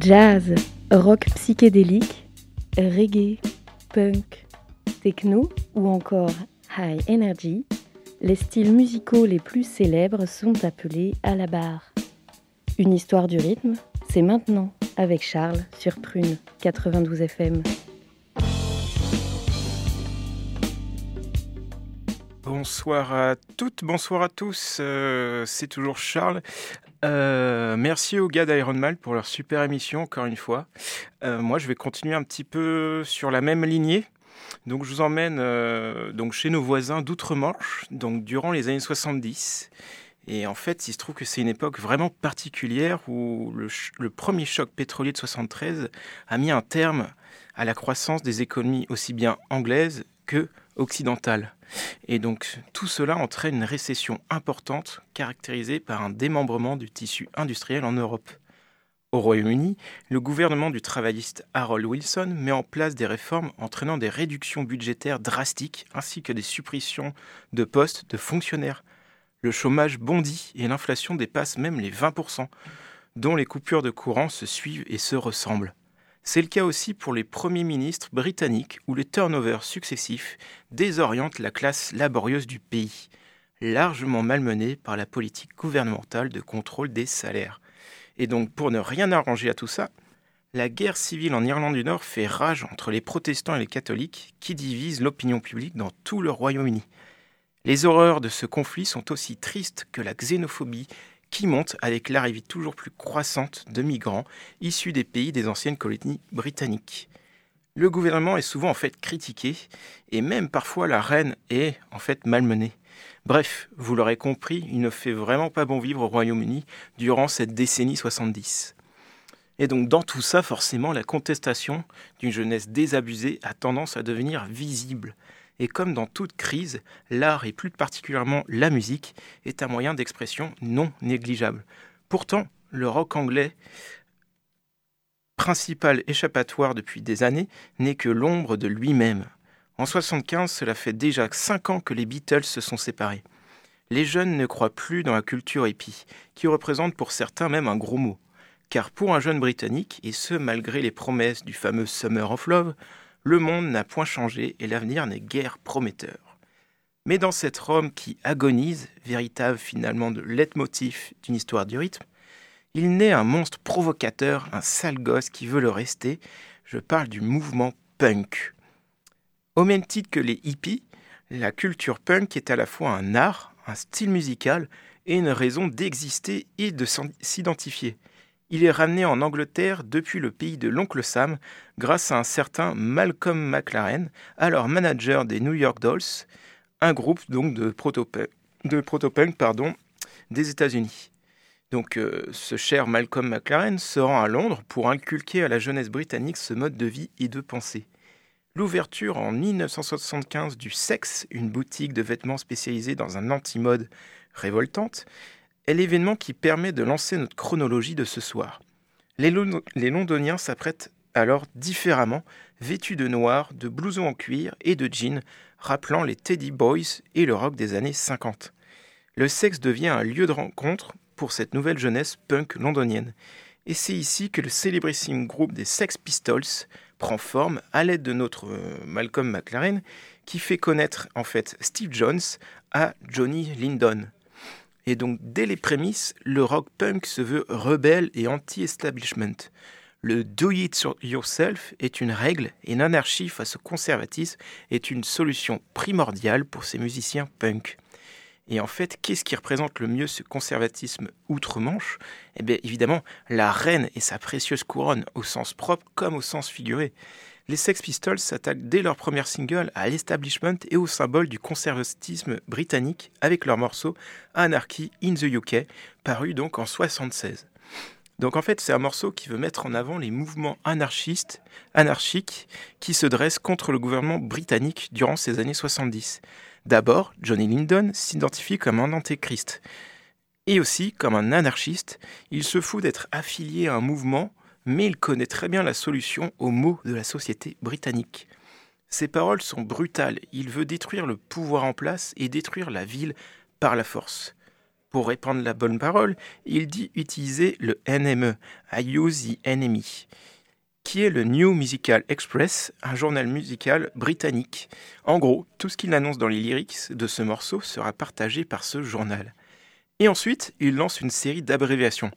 Jazz, rock psychédélique, reggae, punk, techno ou encore high energy, les styles musicaux les plus célèbres sont appelés à la barre. Une histoire du rythme, c'est maintenant avec Charles sur Prune 92 FM. Bonsoir à toutes, bonsoir à tous, euh, c'est toujours Charles. Euh, merci aux gars d'Iron pour leur super émission, encore une fois. Euh, moi, je vais continuer un petit peu sur la même lignée. Donc, je vous emmène donc chez nos voisins d'outre-Manche, donc durant les années 70. Et en fait, il se trouve que c'est une époque vraiment particulière où le, premier choc pétrolier de 73 a mis un terme à la croissance des économies aussi bien anglaises que. Et donc tout cela entraîne une récession importante caractérisée par un démembrement du tissu industriel en Europe. Au Royaume-Uni, le gouvernement du travailliste Harold Wilson met en place des réformes entraînant des réductions budgétaires drastiques ainsi que des suppressions de postes de fonctionnaires. Le chômage bondit et l'inflation dépasse même les 20%, dont les coupures de courant se suivent et se ressemblent. C'est le cas aussi pour les premiers ministres britanniques où les turnovers successifs désorientent la classe laborieuse du pays, largement malmenée par la politique gouvernementale de contrôle des salaires. Et donc pour ne rien arranger à tout ça, la guerre civile en Irlande du Nord fait rage entre les protestants et les catholiques qui divisent l'opinion publique dans tout le Royaume-Uni. Les horreurs de ce conflit sont aussi tristes que la xénophobie qui monte avec l'arrivée toujours plus croissante de migrants issus des pays des anciennes colonies britanniques. Le gouvernement est souvent en fait critiqué et même parfois la reine est en fait malmenée. Bref, vous l'aurez compris, il ne fait vraiment pas bon vivre au Royaume-Uni durant cette décennie 70. Et donc dans tout ça, forcément, la contestation d'une jeunesse désabusée a tendance à devenir visible. Et comme dans toute crise, l'art et plus particulièrement la musique est un moyen d'expression non négligeable. Pourtant, le rock anglais, principal échappatoire depuis des années, n'est que l'ombre de lui-même. En 75, cela fait déjà 5 ans que les Beatles se sont séparés. Les jeunes ne croient plus dans la culture hippie, qui représente pour certains même un gros mot. Car pour un jeune Britannique, et ce malgré les promesses du fameux Summer of Love, le monde n'a point changé et l'avenir n'est guère prometteur. Mais dans cette Rome qui agonise, véritable finalement de leitmotiv d'une histoire du rythme, il naît un monstre provocateur, un sale gosse qui veut le rester. Je parle du mouvement punk. Au même titre que les hippies, la culture punk est à la fois un art, un style musical et une raison d'exister et de s'identifier. Il est ramené en Angleterre depuis le pays de l'oncle Sam grâce à un certain Malcolm McLaren, alors manager des New York Dolls, un groupe donc de protopunk, des États-Unis. Donc euh, ce cher Malcolm McLaren se rend à Londres pour inculquer à la jeunesse britannique ce mode de vie et de pensée. L'ouverture en 1975 du Sexe, une boutique de vêtements spécialisée dans un anti-mode révoltante, est l'événement qui permet de lancer notre chronologie de ce soir. Les, Londoniens s'apprêtent alors différemment, vêtus de noir, de blousons en cuir et de jeans, rappelant les Teddy Boys et le rock des années 50. Le sexe devient un lieu de rencontre pour cette nouvelle jeunesse punk londonienne. Et c'est ici que le célébrissime groupe des Sex Pistols prend forme à l'aide de notre euh, Malcolm McLaren, qui fait connaître en fait Steve Jones à Johnny Lindon. Et donc, dès les prémices, le rock punk se veut rebelle et anti-establishment. Le do it yourself est une règle et l'anarchie face au conservatisme est une solution primordiale pour ces musiciens punk. Et en fait, qu'est-ce qui représente le mieux ce conservatisme outre-Manche? Eh bien, évidemment, la reine et sa précieuse couronne, au sens propre comme au sens figuré les Sex Pistols s'attaquent dès leur premier single à l'establishment et au symbole du conservatisme britannique avec leur morceau Anarchy in the UK, paru donc en 76. Donc en fait, c'est un morceau qui veut mettre en avant les mouvements anarchistes, anarchiques qui se dressent contre le gouvernement britannique durant ces années 70. D'abord, Johnny Lyndon s'identifie comme un antéchrist. Et aussi, comme un anarchiste, il se fout d'être affilié à un mouvement mais il connaît très bien la solution aux maux de la société britannique. Ses paroles sont brutales, il veut détruire le pouvoir en place et détruire la ville par la force. Pour répandre la bonne parole, il dit utiliser le NME, I use the enemy, qui est le New Musical Express, un journal musical britannique. En gros, tout ce qu'il annonce dans les lyrics de ce morceau sera partagé par ce journal. Et ensuite, il lance une série d'abréviations.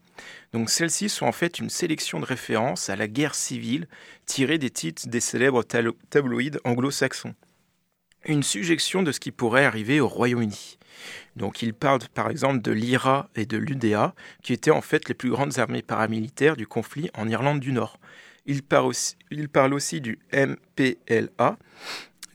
Donc celles-ci sont en fait une sélection de références à la guerre civile tirées des titres des célèbres tabloïds anglo-saxons. Une suggestion de ce qui pourrait arriver au Royaume-Uni. Donc il parle par exemple de l'IRA et de l'UDA, qui étaient en fait les plus grandes armées paramilitaires du conflit en Irlande du Nord. Il parle aussi, il parle aussi du MPLA,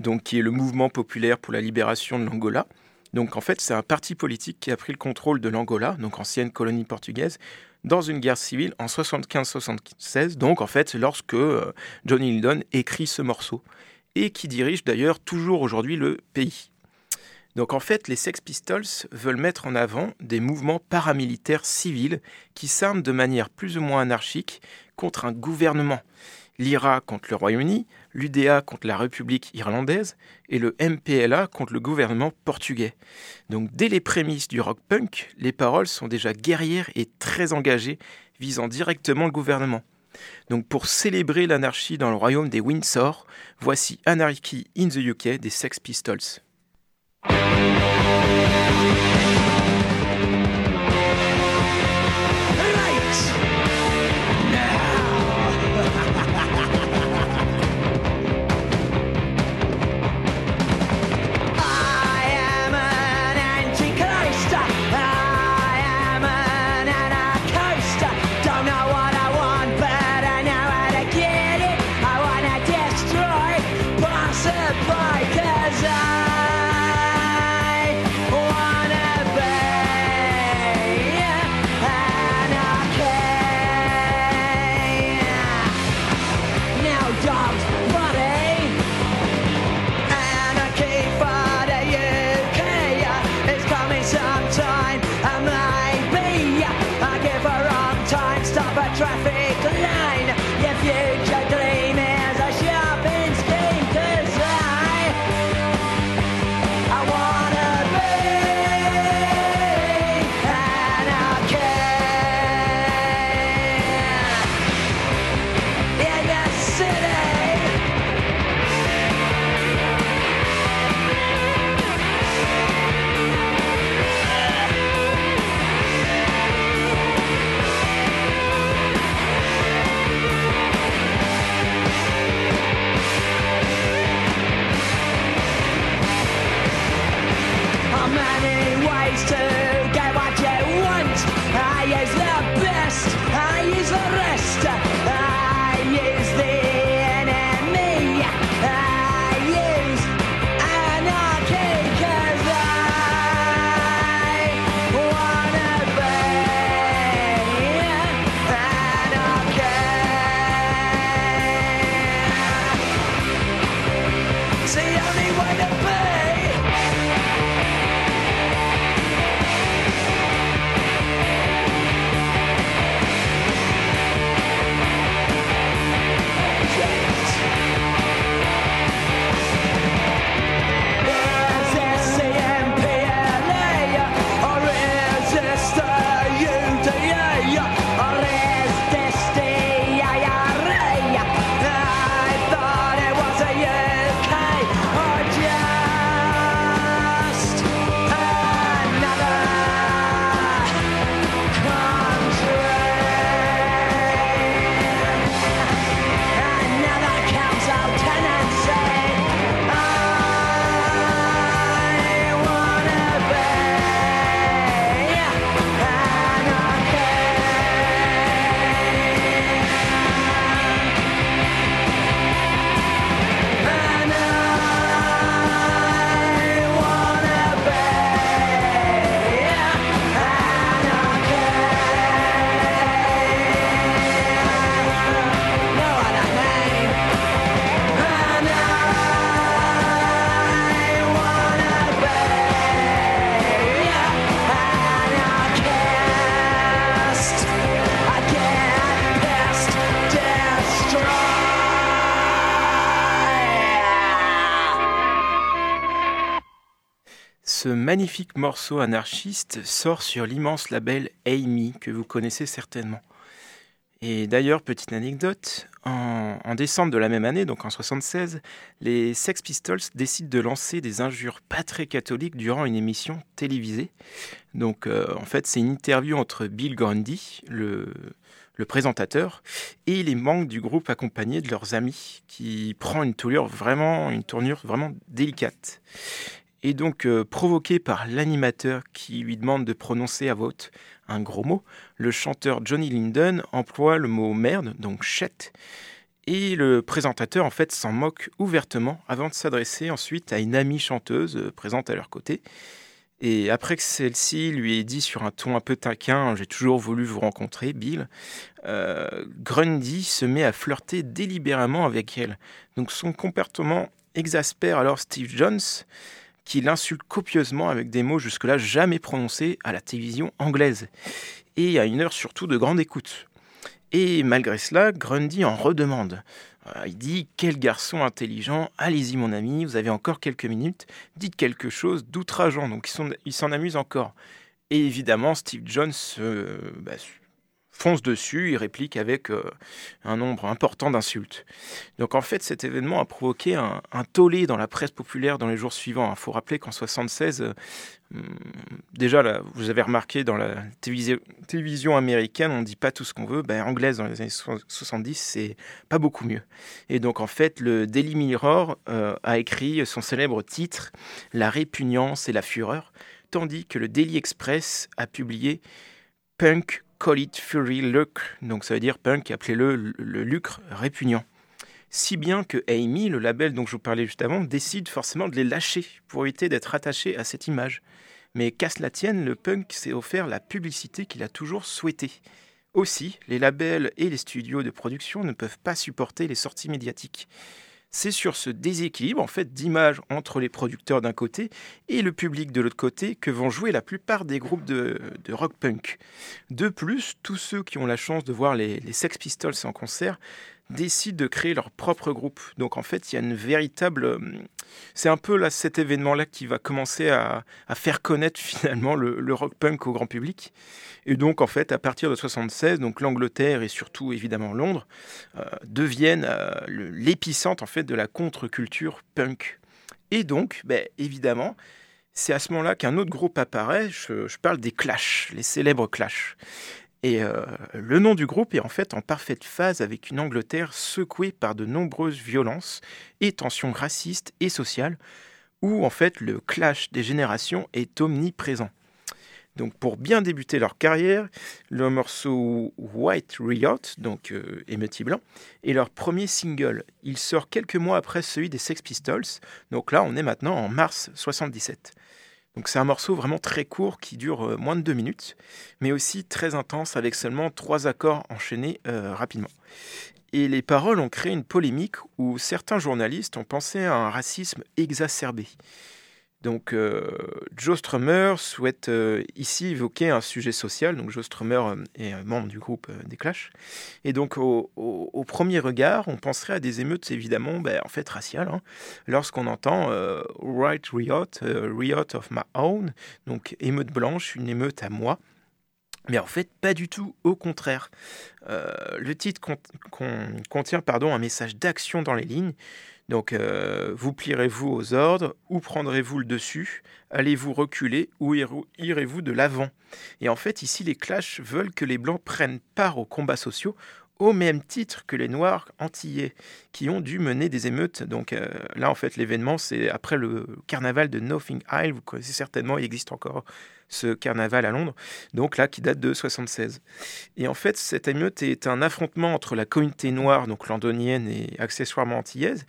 donc qui est le Mouvement populaire pour la libération de l'Angola. Donc en fait, c'est un parti politique qui a pris le contrôle de l'Angola, donc ancienne colonie portugaise, dans une guerre civile en 75-76, donc en fait lorsque euh, Johnny Lydon écrit ce morceau, et qui dirige d'ailleurs toujours aujourd'hui le pays. Donc en fait, les Sex Pistols veulent mettre en avant des mouvements paramilitaires civils qui s'arment de manière plus ou moins anarchique contre un gouvernement. L'IRA contre le Royaume-Uni, l'UDA contre la République irlandaise et le MPLA contre le gouvernement portugais. Donc dès les prémices du rock punk, les paroles sont déjà guerrières et très engagées, visant directement le gouvernement. Donc pour célébrer l'anarchie dans le royaume des Windsor, voici Anarchy in the UK des Sex Pistols. Magnifique morceau anarchiste sort sur l'immense label Amy que vous connaissez certainement. Et d'ailleurs, petite anecdote, en, décembre de la même année, donc en 76, les Sex Pistols décident de lancer des injures pas très catholiques durant une émission télévisée. Donc euh, en fait, c'est une interview entre Bill Grundy, le, présentateur, et les membres du groupe accompagnés de leurs amis, qui prend une tournure vraiment délicate. Et donc euh, provoqué par l'animateur qui lui demande de prononcer à vote un gros mot, le chanteur Johnny Linden emploie le mot merde, donc shit, et le présentateur en fait s'en moque ouvertement avant de s'adresser ensuite à une amie chanteuse euh, présente à leur côté et après que celle-ci lui ait dit sur un ton un peu taquin J'ai toujours voulu vous rencontrer, Bill, euh, Grundy se met à flirter délibérément avec elle. Donc son comportement exaspère alors Steve Jones, qui l'insulte copieusement avec des mots jusque-là jamais prononcés à la télévision anglaise. Et à une heure surtout de grande écoute. Et malgré cela, Grundy en redemande. Il dit Quel garçon intelligent, allez-y mon ami, vous avez encore quelques minutes, dites quelque chose d'outrageant. Donc il s'en amuse encore. Et évidemment, Steve Jones euh, bah, fonce dessus, il réplique avec euh, un nombre important d'insultes. Donc en fait, cet événement a provoqué un, tollé dans la presse populaire dans les jours suivants. Il faut rappeler qu'en 76, euh, hmm, déjà, là, vous avez remarqué dans la télévision, américaine, on ne dit pas tout ce qu'on veut. Ben, anglaise dans les années 70, c'est pas beaucoup mieux. Et donc en fait, le Daily Mirror euh, a écrit son célèbre titre La répugnance et la fureur, tandis que le Daily Express a publié Punk Call It Fury Lucre, donc ça veut dire punk, appelez-le le, lucre répugnant. Si bien que Amy, le label dont je vous parlais juste avant, décide forcément de les lâcher pour éviter d'être attaché à cette image. Mais casse la tienne, le punk s'est offert la publicité qu'il a toujours souhaitée. Aussi, les labels et les studios de production ne peuvent pas supporter les sorties médiatiques c'est sur ce déséquilibre en fait d'image entre les producteurs d'un côté et le public de l'autre côté que vont jouer la plupart des groupes de, rock punk. De plus, tous ceux qui ont la chance de voir les, les Sex Pistols en concert décident de créer leur propre groupe. Donc en fait, il y a une véritable... Euh, c'est un peu là, cet événement-là qui va commencer à, faire connaître finalement le, rock punk au grand public. Et donc en fait, à partir de 76, donc l'Angleterre et surtout évidemment Londres euh, deviennent euh, l'épicentre en fait de la contre-culture punk. Et donc, ben, évidemment, c'est à ce moment-là qu'un autre groupe apparaît. Je, je, parle des Clash, les célèbres Clash. Et euh, le nom du groupe est en fait en parfaite phase avec une Angleterre secouée par de nombreuses violences et tensions racistes et sociales, où en fait le clash des générations est omniprésent. Donc pour bien débuter leur carrière, le morceau White Riot, donc euh, blanc, est leur premier single. Il sort quelques mois après celui des Sex Pistols, donc là on est maintenant en mars 77. Donc c'est un morceau vraiment très court qui dure euh, moins de deux minutes, mais aussi très intense avec seulement trois accords enchaînés euh, rapidement. Et les paroles ont créé une polémique où certains journalistes ont pensé à un racisme exacerbé. Donc, euh, Joe Strummer souhaite euh, ici évoquer un sujet social. Donc, Joe Strummer euh, est membre du groupe des Clash. Et donc, au, premier regard, on penserait à des émeutes évidemment, ben, en fait, raciales. Hein. Lorsqu'on entend Right Riot, Riot of my own, donc émeute blanche, une émeute à moi. Mais en fait, pas du tout, au contraire. le titre contient pardon, un message d'action dans les lignes. Donc, euh, vous plierez-vous aux ordres ou prendrez-vous le dessus? Allez-vous reculer ou irez-vous de l'avant? Et en fait, ici, les Clash veulent que les Blancs prennent part aux combats sociaux au même titre que les Noirs antillais qui ont dû mener des émeutes. Donc euh, là, en fait, l'événement, c'est après le carnaval de Nothing Isle. Vous connaissez certainement, il existe encore ce carnaval à Londres, donc là qui date de 76. Et en fait, cette émeute est un affrontement entre la communauté noire, donc londonienne et accessoirement antillaise,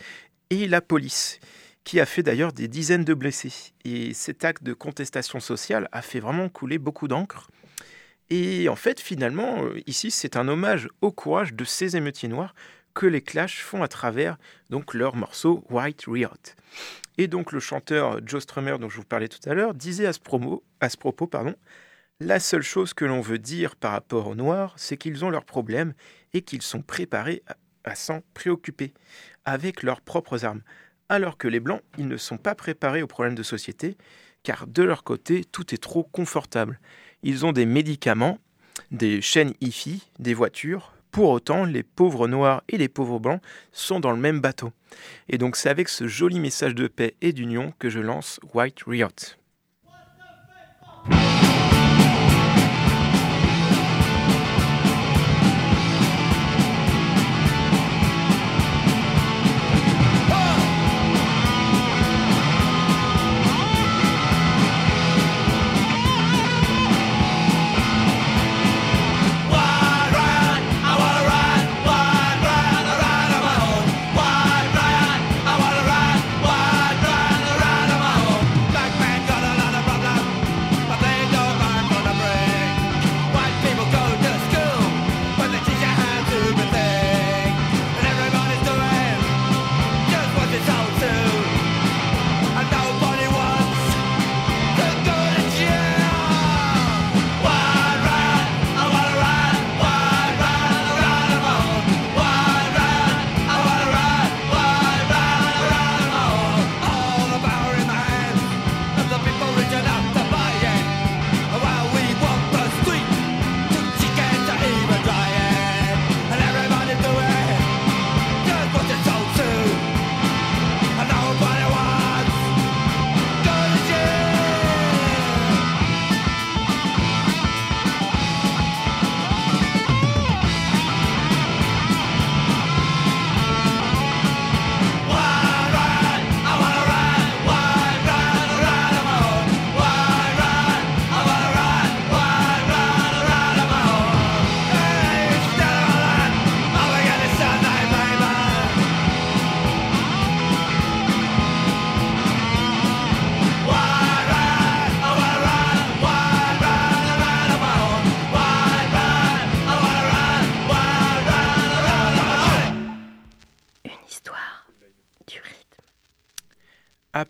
et la police, qui a fait d'ailleurs des dizaines de blessés. Et cet acte de contestation sociale a fait vraiment couler beaucoup d'encre. Et en fait, finalement, euh, ici, c'est un hommage au courage de ces émeutiers noirs que les Clash font à travers donc leur morceau White Riot. Et donc le chanteur Joe Strummer dont je vous parlais tout à l'heure disait à ce, propos, pardon, la seule chose que l'on veut dire par rapport aux Noirs, c'est qu'ils ont leurs problèmes et qu'ils sont préparés à s'en préoccuper avec leurs propres armes, alors que les Blancs, ils ne sont pas préparés aux problèmes de société, car de leur côté, tout est trop confortable. Ils ont des médicaments, des chaînes hi des voitures. Pour autant, les pauvres noirs et les pauvres blancs sont dans le même bateau. Et donc c'est avec ce joli message de paix et d'union que je lance White Riot.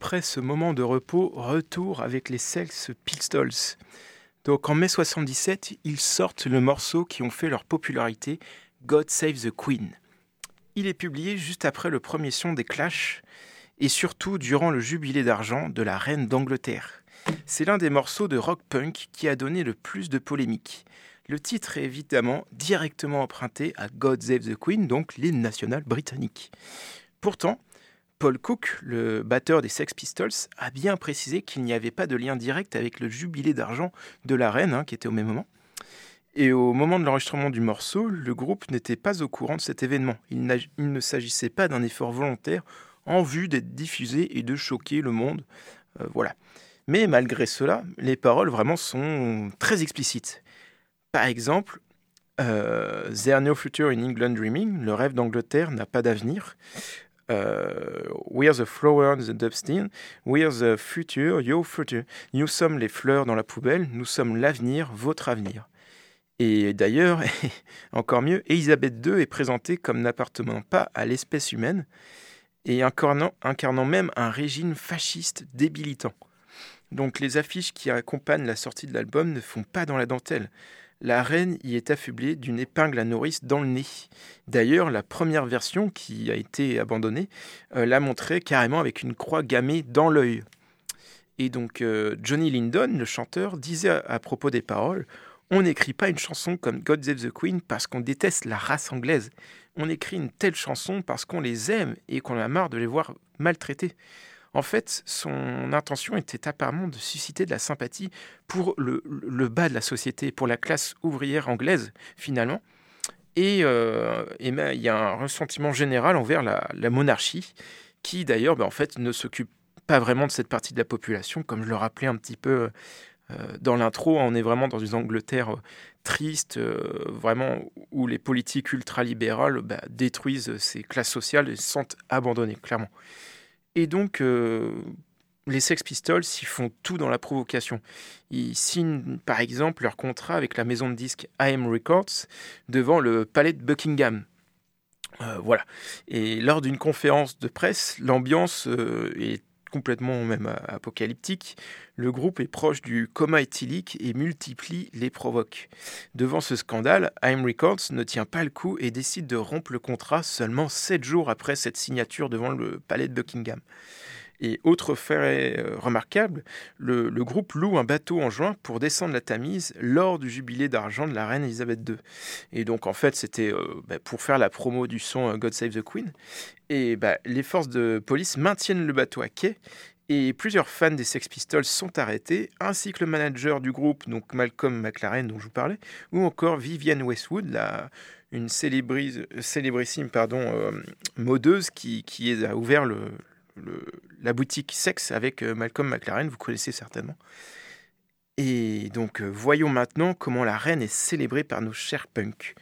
Après ce moment de repos, retour avec les Sex Pistols. Donc en mai 77, ils sortent le morceau qui ont fait leur popularité, God Save the Queen. Il est publié juste après le premier son des Clash et surtout durant le jubilé d'argent de la reine d'Angleterre. C'est l'un des morceaux de rock punk qui a donné le plus de polémiques. Le titre est évidemment directement emprunté à God Save the Queen, donc l'hymne national britannique. Pourtant, Paul Cook, le batteur des Sex Pistols, a bien précisé qu'il n'y avait pas de lien direct avec le jubilé d'argent de la reine, hein, qui était au même moment. Et au moment de l'enregistrement du morceau, le groupe n'était pas au courant de cet événement. Il, ne s'agissait pas d'un effort volontaire en vue d'être diffusé et de choquer le monde. Euh, voilà. Mais malgré cela, les paroles vraiment sont très explicites. Par exemple, euh, There no future in England dreaming, le rêve d'Angleterre n'a pas d'avenir. Uh, we are the flowers in the dustbin, we are the future, your future. Nous sommes les fleurs dans la poubelle, nous sommes l'avenir, votre avenir. Et d'ailleurs, encore mieux, Elisabeth II est présentée comme n'appartenant pas à l'espèce humaine et incarnant, incarnant même un régime fasciste débilitant. Donc les affiches qui accompagnent la sortie de l'album ne font pas dans la dentelle la reine y est affublée d'une épingle à nourrice dans le nez. D'ailleurs, la première version qui a été abandonnée euh, l'a montrée carrément avec une croix gammée dans l'œil. Et donc euh, Johnny Lindon, le chanteur, disait à, propos des paroles On n'écrit pas une chanson comme God Save the Queen parce qu'on déteste la race anglaise. On écrit une telle chanson parce qu'on les aime et qu'on a marre de les voir maltraités. En fait, son intention était apparemment de susciter de la sympathie pour le, bas de la société, pour la classe ouvrière anglaise, finalement. Et, euh, ben, il y a un ressentiment général envers la, monarchie, qui d'ailleurs, ben, en fait, ne s'occupe pas vraiment de cette partie de la population, comme je le rappelais un petit peu euh, dans l'intro. On est vraiment dans une Angleterre euh, triste, vraiment où les politiques ultralibérales ben, détruisent ces classes sociales et se sentent abandonnées, clairement. Et donc, euh, les Sex Pistols, ils font tout dans la provocation. Ils signent, par exemple, leur contrat avec la maison de disques AM Records devant le palais de Buckingham. Euh, voilà. Et lors d'une conférence de presse, l'ambiance euh, est complètement même apocalyptique, le groupe est proche du coma éthylique et multiplie les provoques. Devant ce scandale, AM Records ne tient pas le coup et décide de rompre le contrat seulement 7 jours après cette signature devant le palais de Buckingham. Et autre fait euh, remarquable, le, groupe loue un bateau en juin pour descendre la Tamise lors du jubilé d'argent de la reine Elisabeth II. Et donc en fait c'était euh, bah, pour faire la promo du son God Save the Queen. Et bah, les forces de police maintiennent le bateau à quai et plusieurs fans des Sex Pistols sont arrêtés, ainsi que le manager du groupe, donc Malcolm McLaren dont je vous parlais, ou encore Vivienne Westwood, la, une célébrissime pardon, euh, modeuse qui, a ouvert le, la boutique Sex avec euh, Malcolm McLaren, vous connaissez certainement. Et donc euh, voyons maintenant comment la reine est célébrée par nos chers punks.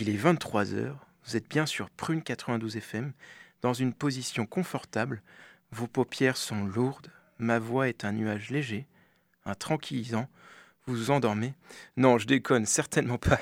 Il est 23h, vous êtes bien sur Prune 92 FM, dans une position confortable, vos paupières sont lourdes, ma voix est un nuage léger, un tranquillisant. Vous vous endormez Non, je déconne, certainement pas.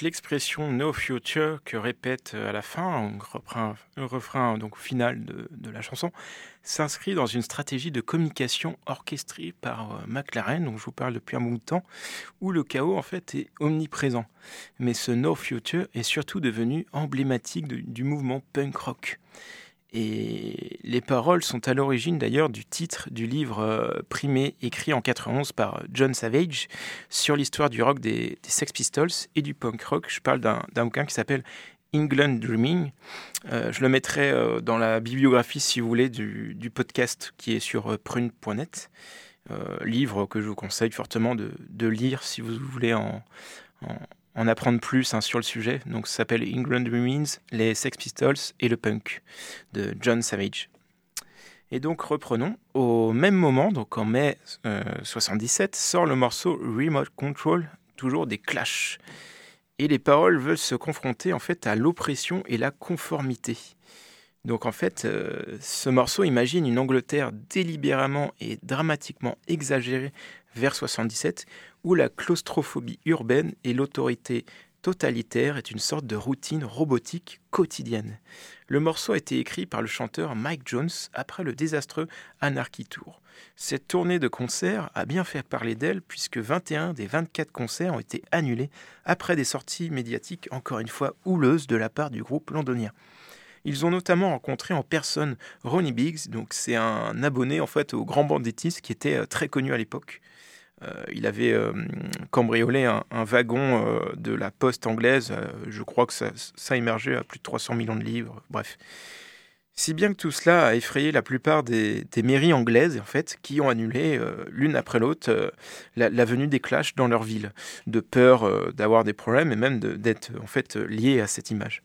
L'expression no future que répète à la fin, un refrain, donc final de, la chanson, s'inscrit dans une stratégie de communication orchestrée par euh, McLaren, dont je vous parle depuis un bout de temps, où le chaos en fait est omniprésent. Mais ce no future est surtout devenu emblématique du mouvement punk rock. Et les paroles sont à l'origine d'ailleurs du titre du livre euh, primé écrit en 91 par John Savage sur l'histoire du rock des, Sex Pistols et du punk rock. Je parle d'un bouquin qui s'appelle England Dreaming. Euh, je le mettrai euh, dans la bibliographie, si vous voulez, du, podcast qui est sur prune.net. livre que je vous conseille fortement de, lire si vous voulez en, en apprendre plus hein, sur le sujet. Donc ça s'appelle England Remains, les Sex Pistols et le punk de John Savage. Et donc reprenons, au même moment, donc en mai 1977, sort le morceau Remote Control, toujours des clashs. Et les paroles veulent se confronter en fait à l'oppression et la conformité. Donc en fait, euh, ce morceau imagine une Angleterre délibérément et dramatiquement exagérée vers 77, où la claustrophobie urbaine et l'autorité totalitaire est une sorte de routine robotique quotidienne. Le morceau a été écrit par le chanteur Mike Jones après le désastreux Anarchy Tour. Cette tournée de concerts a bien fait parler d'elle puisque 21 des 24 concerts ont été annulés après des sorties médiatiques encore une fois houleuses de la part du groupe londonien. Ils ont notamment rencontré en personne Ronnie Biggs, donc c'est un abonné en fait au grand banditisme qui était euh, très connu à l'époque. Euh, il avait euh, cambriolé un, wagon de la poste anglaise. je crois que ça, émergeait à plus de 300 millions de livres. Bref. Si bien que tout cela a effrayé la plupart des, mairies anglaises, en fait, qui ont annulé l'une après l'autre la, venue des clashs dans leur ville, de peur d'avoir des problèmes et même d'être en fait liés à cette image.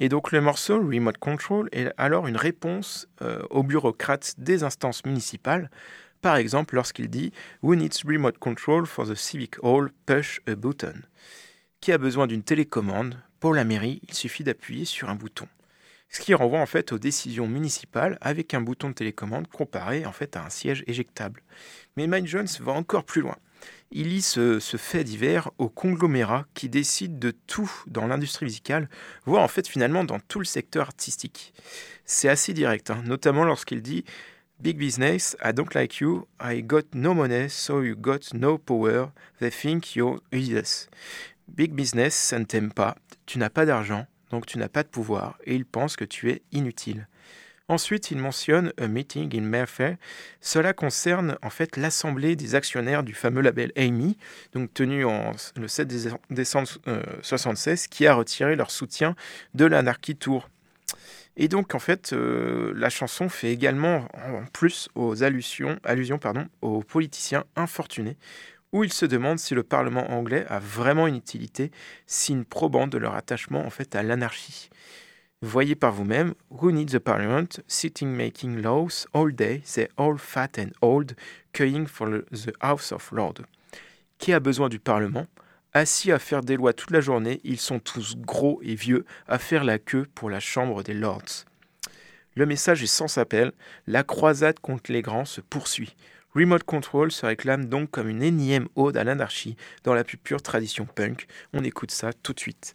Et donc le morceau Remote Control est alors une réponse euh, aux bureaucrates des instances municipales, par exemple lorsqu'il dit Who needs remote control for the civic hall? Push a button. Qui a besoin d'une télécommande? Pour la mairie, il suffit d'appuyer sur un bouton. Ce qui renvoie en fait aux décisions municipales avec un bouton de télécommande comparé en fait à un siège éjectable. Mais Mike Jones va encore plus loin il lit ce, fait divers au conglomérat qui décide de tout dans l'industrie musicale, voire en fait finalement dans tout le secteur artistique. C'est assez direct, hein, notamment lorsqu'il dit Big business, I don't like you, I got no money, so you got no power, they think you're useless. Big business, ça ne t'aime pas, tu n'as pas d'argent, donc tu n'as pas de pouvoir, et ils pensent que tu es inutile. Ensuite, il mentionne a meeting in Mayfair. Cela concerne en fait l'assemblée des actionnaires du fameux label Amy, donc tenu en, le 7 décembre 1976, qui a retiré leur soutien de l'Anarchy Tour. Et donc, en fait, euh, la chanson fait également, en plus, aux allusions, aux politiciens infortunés, où ils se demandent si le Parlement anglais a vraiment une utilité, signe probant de leur attachement en fait à l'anarchie. Voyez par vous-même, who needs the parliament, sitting making laws all day, they all fat and old, queuing for the House of Lords? Qui a besoin du Parlement? Assis à faire des lois toute la journée, ils sont tous gros et vieux à faire la queue pour la Chambre des Lords. Le message est sans appel, la croisade contre les grands se poursuit. Remote Control se réclame donc comme une énième ode à l'anarchie dans la plus pure tradition punk. On écoute ça tout de suite.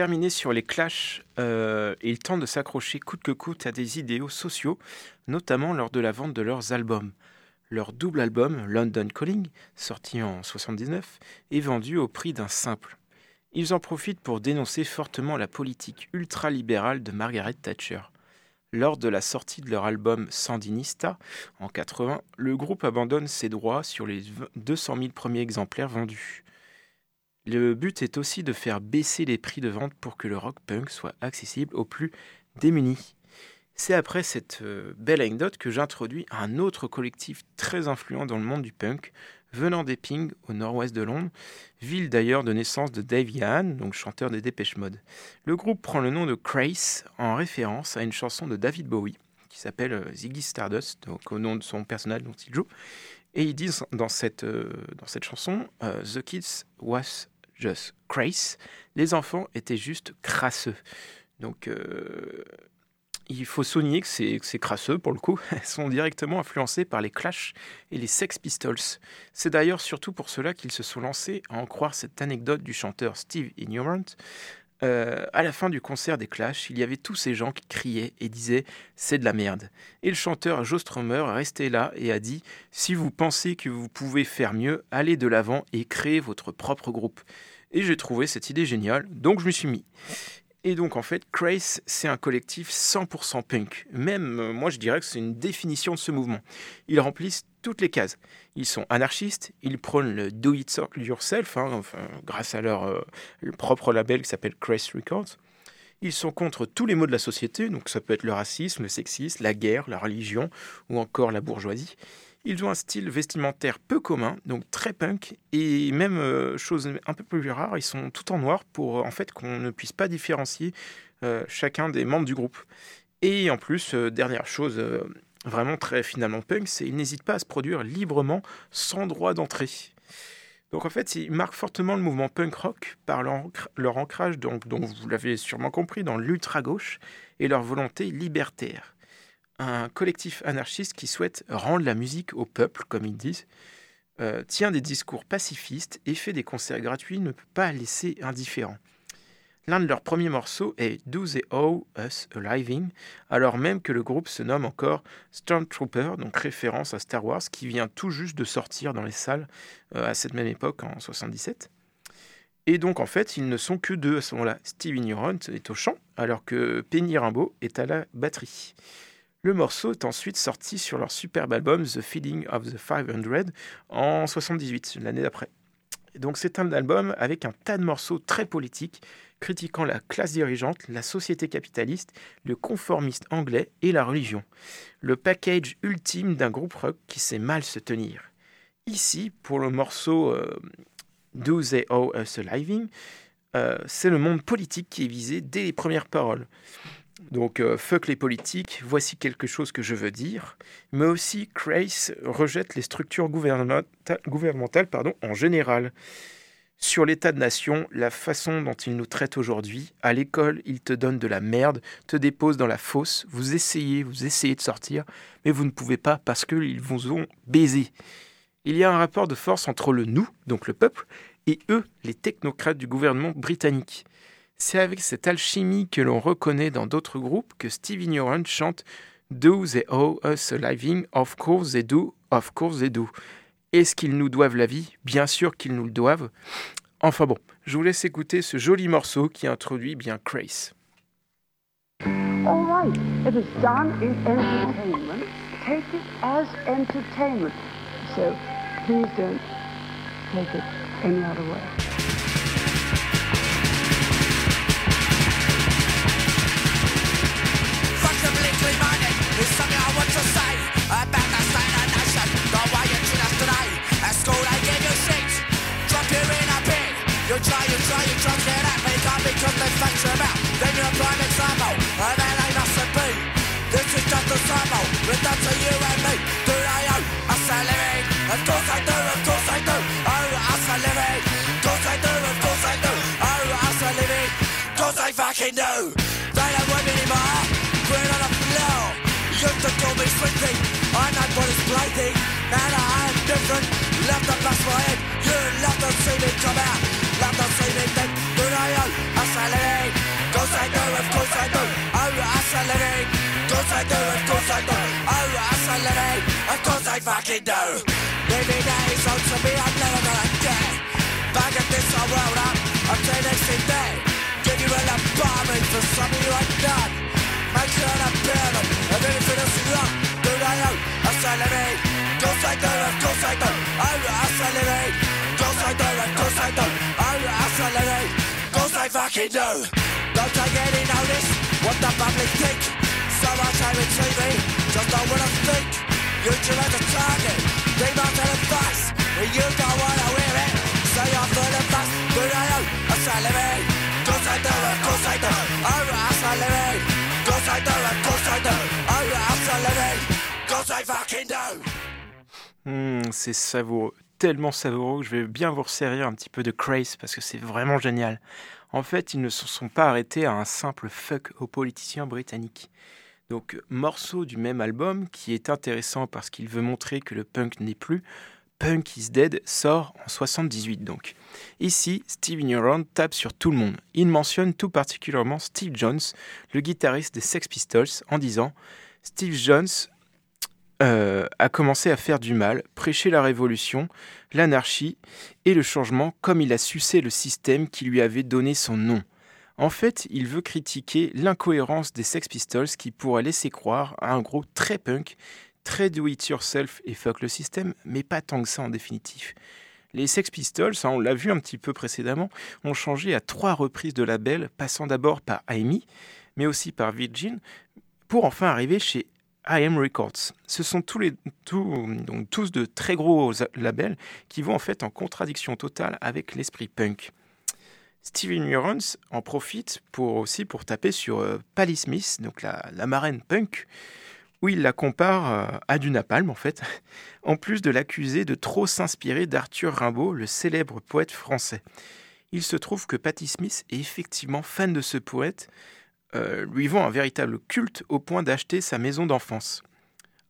Terminer sur les Clash, euh, ils tentent de s'accrocher coûte que coûte à des idéaux sociaux, notamment lors de la vente de leurs albums. Leur double album, London Calling, sorti en 79, est vendu au prix d'un simple. Ils en profitent pour dénoncer fortement la politique ultralibérale de Margaret Thatcher. Lors de la sortie de leur album Sandinista en 80, le groupe abandonne ses droits sur les 200 000 premiers exemplaires vendus. Le but est aussi de faire baisser les prix de vente pour que le rock punk soit accessible aux plus démunis. C'est après cette euh, belle anecdote que j'introduis un autre collectif très influent dans le monde du punk, venant d'Epping, au nord-ouest de Londres, ville d'ailleurs de naissance de Dave Yahan, donc chanteur des Dépêche Mode. Le groupe prend le nom de Craze en référence à une chanson de David Bowie qui s'appelle euh, Ziggy Stardust, donc au nom de son personnage dont il joue. Et ils disent dans cette, euh, dans cette chanson The Kids was just crazy. Les enfants étaient juste crasseux. Donc, euh, il faut souligner que c'est crasseux pour le coup. Sont directement influencées par les Clash et les Sex Pistols. C'est d'ailleurs surtout pour cela qu'ils se sont lancés à en croire cette anecdote du chanteur Steve Ignorant. Euh, à la fin du concert des Clash, il y avait tous ces gens qui criaient et disaient c'est de la merde. Et le chanteur Joe Strummer est resté là et a dit si vous pensez que vous pouvez faire mieux, allez de l'avant et créez votre propre groupe. Et j'ai trouvé cette idée géniale, donc je me suis mis. Et donc en fait, Craze, c'est un collectif 100% punk. Même euh, moi, je dirais que c'est une définition de ce mouvement. Ils remplissent toutes les cases. Ils sont anarchistes, ils prônent le do it yourself, hein, grâce à leur, euh, propre label qui s'appelle Craze Records. Ils sont contre tous les maux de la société, donc ça peut être le racisme, le sexisme, la guerre, la religion ou encore la bourgeoisie. Ils ont un style vestimentaire peu commun, donc très punk, et même euh, chose un peu plus rare, ils sont tout en noir pour en fait qu'on ne puisse pas différencier euh, chacun des membres du groupe. Et en plus, dernière chose vraiment très finalement punk, c'est qu'ils n'hésitent pas à se produire librement sans droit d'entrée. Donc en fait, ils marquent fortement le mouvement punk rock par leur, ancrage, dont vous l'avez sûrement compris, dans l'ultra-gauche et leur volonté libertaire un collectif anarchiste qui souhaite rendre la musique au peuple, comme ils disent, euh, tient des discours pacifistes et fait des concerts gratuits, ne peut pas laisser indifférent. L'un de leurs premiers morceaux est Do They Owe Us a Living, alors même que le groupe se nomme encore Stormtrooper, donc référence à Star Wars, qui vient tout juste de sortir dans les salles euh, à cette même époque, en 77. Et donc en fait, ils ne sont que deux à ce moment-là. Steve Ignorant est au chant, alors que Penny Rimbaud est à la batterie. Le morceau est ensuite sorti sur leur superbe album The Feeding of the 500 en 78, l'année d'après. Donc c'est un album avec un tas de morceaux très politiques, critiquant la classe dirigeante, la société capitaliste, le conformiste anglais et la religion. Le package ultime d'un groupe rock qui sait mal se tenir. Ici, pour le morceau euh, Do They Owe Us a Living, euh, c'est le monde politique qui est visé dès les premières paroles. Donc, euh, fuck les politiques, voici quelque chose que je veux dire. Mais aussi, Crace rejette les structures gouvernementales, pardon, en général. Sur l'état de nation, la façon dont ils nous traitent aujourd'hui, à l'école, ils te donnent de la merde, te déposent dans la fosse, vous essayez, vous essayez de sortir, mais vous ne pouvez pas parce qu'ils vous ont baisé. Il y a un rapport de force entre le nous, donc le peuple, et eux, les technocrates du gouvernement britannique. C'est avec cette alchimie que l'on reconnaît dans d'autres groupes que Steve Ignorant chante Do they owe us a living? Of course they do, of course they do. Est-ce qu'ils nous doivent la vie? Bien sûr qu'ils nous le doivent. Enfin bon, je vous laisse écouter ce joli morceau qui introduit bien Crace. All right, if it's done in entertainment, take it as entertainment. So please don't take it any other way. Try, you try, you try to get at me. Can't because they facts you out Then you're a prime example And that ain't mustn't be. This is just a sample It's up to you and me. Do they owe us a living? Of course I do, of course I do. Oh, us a living Of course I do, of course I do. Oh, us a living Of course I fucking do. They don't want me anymore. Quit on the floor. Used to call me sweetie I know what is blading Now I am different. Left to bust my head You love to see me come out Lata söylemekten Durayan accelerate. Goes I do, of I do. I will accelerate. Goes I do, of I do. I will accelerate. Of course I fucking do. Maybe that is all to me I'm never gonna get Back at this I roll up Until next day. Give you an apartment for some of you Make sure I'm better And anything else you want Durayan accelerate Goes I do, of I do. I will accelerate. Goes I do, of I do. Oh, yes, I live it. Of course I fucking do. Don't take any notice what the public think. So much time in TV, just don't wanna think. You two as a target, they must have advice. When you don't wanna hear it, say you're full of fuss. Do I know? I say living. Cause I do, of course I do. Oh, I say living. Cause I do, of course I do. Oh, I say living. Cause I fucking do. Hmm, c'est savoureux, tellement savoureux que je vais bien vous resserrir un petit peu de Craze parce que c'est vraiment génial. En fait, ils ne se sont pas arrêtés à un simple fuck aux politiciens britanniques. Donc, morceau du même album qui est intéressant parce qu'il veut montrer que le punk n'est plus, Punk is Dead sort en 78 donc. Ici, Steve Ignorant tape sur tout le monde. Il mentionne tout particulièrement Steve Jones, le guitariste des Sex Pistols, en disant Steve Jones euh, a commencé à faire du mal, prêcher la révolution, l'anarchie et le changement comme il a sucé le système qui lui avait donné son nom. En fait, il veut critiquer l'incohérence des Sex Pistols qui pourrait laisser croire à un groupe très punk, très do-it-yourself et fuck le système, mais pas tant que ça en définitive. Les Sex Pistols, hein, on l'a vu un petit peu précédemment, ont changé à trois reprises de label, passant d'abord par Amy, mais aussi par Virgin, pour enfin arriver chez IM Records. Ce sont tous, de très gros labels qui vont en fait en contradiction totale avec l'esprit punk. Steven Murans en profite pour aussi pour taper sur euh, Pally Smith, donc la, la, marraine punk, où il la compare euh, à du napalm en fait, en plus de l'accuser de trop s'inspirer d'Arthur Rimbaud, le célèbre poète français. Il se trouve que Patti Smith est effectivement fan de ce poète, euh, lui vend un véritable culte au point d'acheter sa maison d'enfance.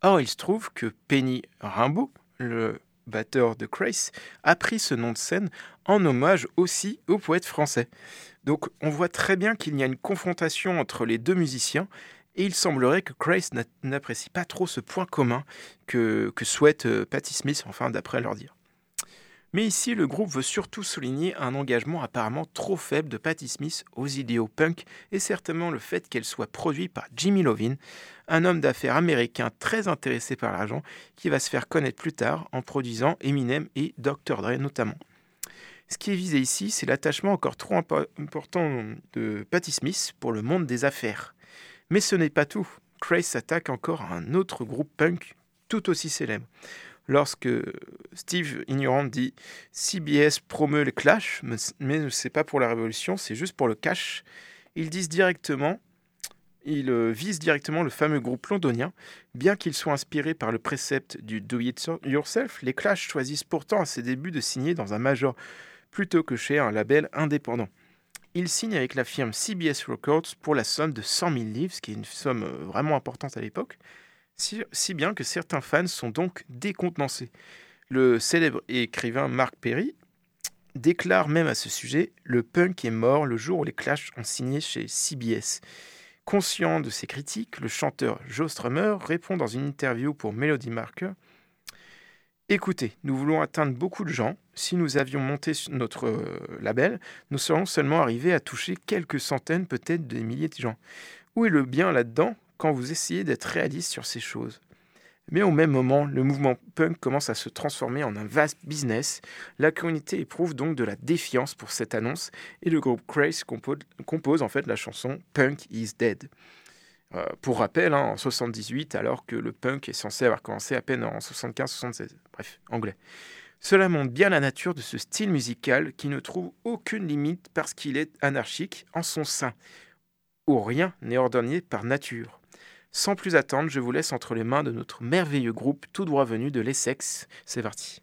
Or, il se trouve que Penny Rimbaud, le batteur de Crace, a pris ce nom de scène en hommage aussi au poète français. Donc, on voit très bien qu'il y a une confrontation entre les deux musiciens, et il semblerait que Crace n'apprécie pas trop ce point commun que, souhaite euh, Patti Smith, enfin, d'après leur dire. Mais ici, le groupe veut surtout souligner un engagement apparemment trop faible de Patti Smith aux idéaux punk et certainement le fait qu'elle soit produite par Jimmy Lovin, un homme d'affaires américain très intéressé par l'argent qui va se faire connaître plus tard en produisant Eminem et Dr. Dre notamment. Ce qui est visé ici, c'est l'attachement encore trop important de Patti Smith pour le monde des affaires. Mais ce n'est pas tout. Craze s'attaque encore à un autre groupe punk tout aussi célèbre lorsque Steve Ignorant dit CBS promeut le clash, mais ce n'est pas pour la révolution, c'est juste pour le cash. Ils disent directement, ils euh, visent directement le fameux groupe londonien, bien qu'ils soient inspirés par le précepte du do it yourself. Les Clash choisissent pourtant à ses débuts de signer dans un major plutôt que chez un label indépendant. Ils signent avec la firme CBS Records pour la somme de 100 000 livres, ce qui est une somme euh, vraiment importante à l'époque si, bien que certains fans sont donc décontenancés. Le célèbre écrivain Mark Perry déclare même à ce sujet Le punk est mort le jour où les Clash ont signé chez CBS. Conscient de ces critiques, le chanteur Joe Strummer répond dans une interview pour Melody Marker Écoutez, nous voulons atteindre beaucoup de gens. Si nous avions monté notre euh, label, nous serions seulement arrivés à toucher quelques centaines, peut-être des milliers de gens. Où est le bien là-dedans? Quand vous essayez d'être réaliste sur ces choses. Mais au même moment, le mouvement punk commence à se transformer en un vaste business. La communauté éprouve donc de la défiance pour cette annonce et le groupe Craze compose, en fait la chanson Punk is Dead. Euh, pour rappel, hein, en 78, alors que le punk est censé avoir commencé à peine en 75-76. Bref, anglais. Cela montre bien la nature de ce style musical qui ne trouve aucune limite parce qu'il est anarchique en son sein, où rien n'est ordonné par nature. Sans plus attendre, je vous laisse entre les mains de notre merveilleux groupe tout droit venu de l'Essex. C'est parti.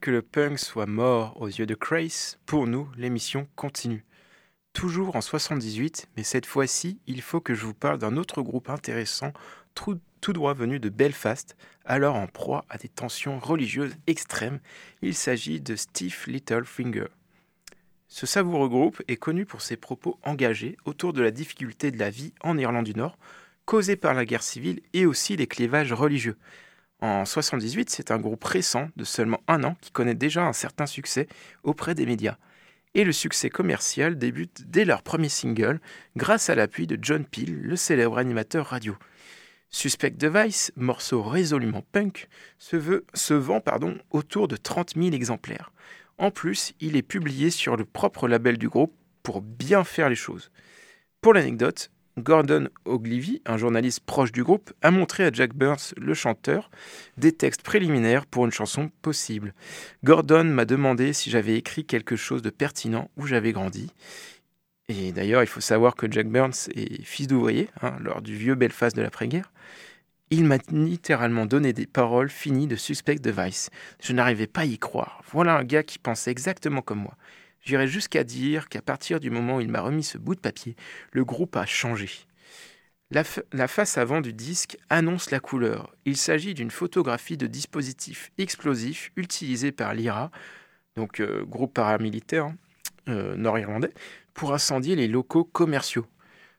Que le punk soit mort aux yeux de Crace, pour nous, l'émission continue. Toujours en 78, mais cette fois-ci, il faut que je vous parle d'un autre groupe intéressant, tout, tout droit venu de Belfast, alors en proie à des tensions religieuses extrêmes. Il s'agit de Steve Littlefinger. Ce savoureux groupe est connu pour ses propos engagés autour de la difficulté de la vie en Irlande du Nord, causée par la guerre civile et aussi les clivages religieux. En 78, c'est un groupe récent de seulement un an qui connaît déjà un certain succès auprès des médias. Et le succès commercial débute dès leur premier single, grâce à l'appui de John Peel, le célèbre animateur radio. Suspect Device, morceau résolument punk, se, veut- se vend pardon, autour de 30 000 exemplaires. En plus, il est publié sur le propre label du groupe pour bien faire les choses. Pour l'anecdote, Gordon Ogilvy, un journaliste proche du groupe, a montré à Jack Burns, le chanteur, des textes préliminaires pour une chanson possible. Gordon m'a demandé si j'avais écrit quelque chose de pertinent où j'avais grandi. Et d'ailleurs, il faut savoir que Jack Burns est fils d'ouvrier, hein, lors du vieux Belfast de l'après-guerre. Il m'a littéralement donné des paroles finies de Suspect Device. Je n'arrivais pas à y croire. Voilà un gars qui pensait exactement comme moi. J'irais jusqu'à dire qu'à partir du moment où il m'a remis ce bout de papier, le groupe a changé. La, fa- la face avant du disque annonce la couleur. Il s'agit d'une photographie de dispositifs explosifs utilisés par l'IRA, donc euh, groupe paramilitaire hein, euh, nord-irlandais, pour incendier les locaux commerciaux.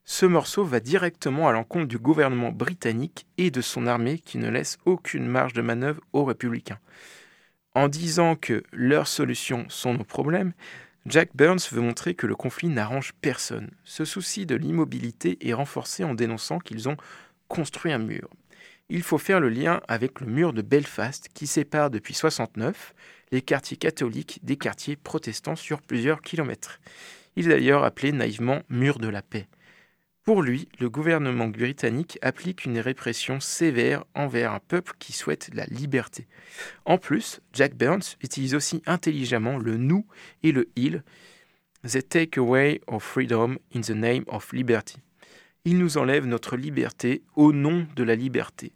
Ce morceau va directement à l'encontre du gouvernement britannique et de son armée qui ne laisse aucune marge de manœuvre aux républicains. En disant que leurs solutions sont nos problèmes, Jack Burns veut montrer que le conflit n'arrange personne. Ce souci de l'immobilité est renforcé en dénonçant qu'ils ont construit un mur. Il faut faire le lien avec le mur de Belfast qui sépare depuis 69 les quartiers catholiques des quartiers protestants sur plusieurs kilomètres. Il est d'ailleurs appelé naïvement mur de la paix. Pour lui, le gouvernement britannique applique une répression sévère envers un peuple qui souhaite la liberté. En plus, Jack Burns utilise aussi intelligemment le nous et le il. They take away our freedom in the name of liberty. Il nous enlève notre liberté au nom de la liberté.